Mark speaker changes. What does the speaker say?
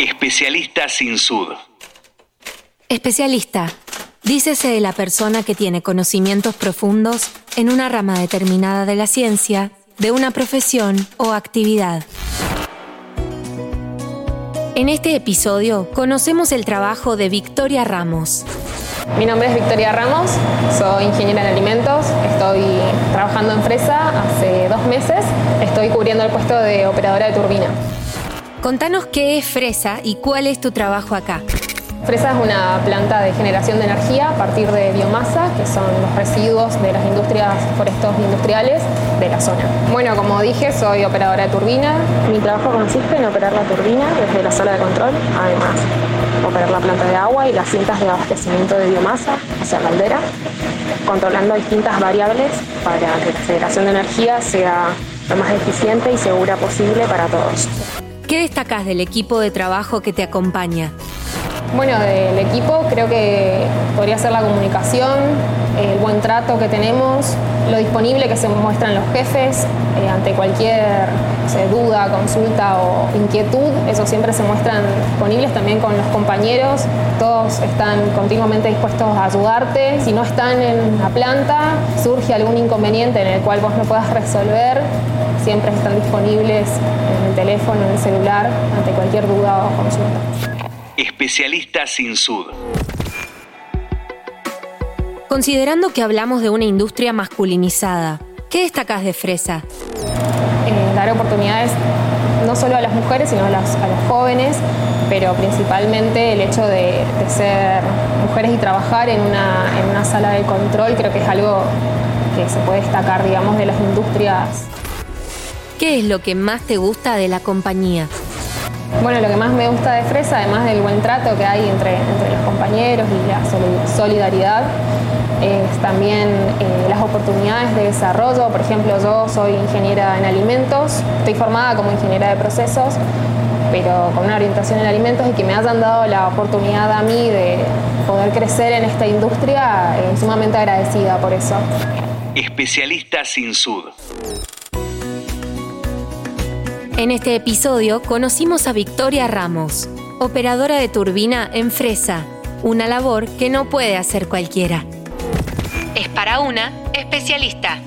Speaker 1: Especialista sin sud.
Speaker 2: Especialista. Dícese de la persona que tiene conocimientos profundos en una rama determinada de la ciencia, de una profesión o actividad. En este episodio conocemos el trabajo de Victoria Ramos.
Speaker 3: Mi nombre es Victoria Ramos, soy ingeniera en alimentos, estoy trabajando en Fresa hace dos meses, estoy cubriendo el puesto de operadora de turbina.
Speaker 2: Contanos qué es Fresa y cuál es tu trabajo acá.
Speaker 3: Fresa es una planta de generación de energía a partir de biomasa, que son los residuos de las industrias forestos industriales de la zona. Bueno, como dije, soy operadora de turbina. Mi trabajo consiste en operar la turbina desde la sala de control, además operar la planta de agua y las cintas de abastecimiento de biomasa hacia la caldera, controlando distintas variables para que la generación de energía sea lo más eficiente y segura posible para todos.
Speaker 2: ¿Qué destacas del equipo de trabajo que te acompaña?
Speaker 3: Bueno, del equipo creo que podría ser la comunicación, el buen trato que tenemos, lo disponible que se muestran los jefes eh, ante cualquier duda, consulta o inquietud, eso siempre se muestran disponibles también con los compañeros, todos están continuamente dispuestos a ayudarte, si no están en la planta, surge algún inconveniente en el cual vos no puedas resolver, siempre están disponibles en el teléfono, en el celular, ante cualquier duda o consulta.
Speaker 1: Especialista sin sud.
Speaker 2: Considerando que hablamos de una industria masculinizada, ¿qué destacas de Fresa?
Speaker 3: Eh, dar oportunidades no solo a las mujeres, sino a, los jóvenes, pero principalmente el hecho de, ser mujeres y trabajar en una, en una sala de control, creo que es algo que se puede destacar, digamos, de las industrias.
Speaker 2: ¿Qué es lo que más te gusta de la compañía?
Speaker 3: Bueno, lo que más me gusta de Fresa, además del buen trato que hay entre, entre los compañeros y la solidaridad, es también eh, las oportunidades de desarrollo. Por ejemplo, yo soy ingeniera en alimentos, estoy formada como ingeniera de procesos, pero con una orientación en alimentos y que me hayan dado la oportunidad a mí de poder crecer en esta industria, eh, sumamente agradecida por eso.
Speaker 1: Especialista sin sud.
Speaker 2: En este episodio conocimos a Victoria Ramos, operadora de turbina en Fresa, una labor que no puede hacer cualquiera. Es para una especialista.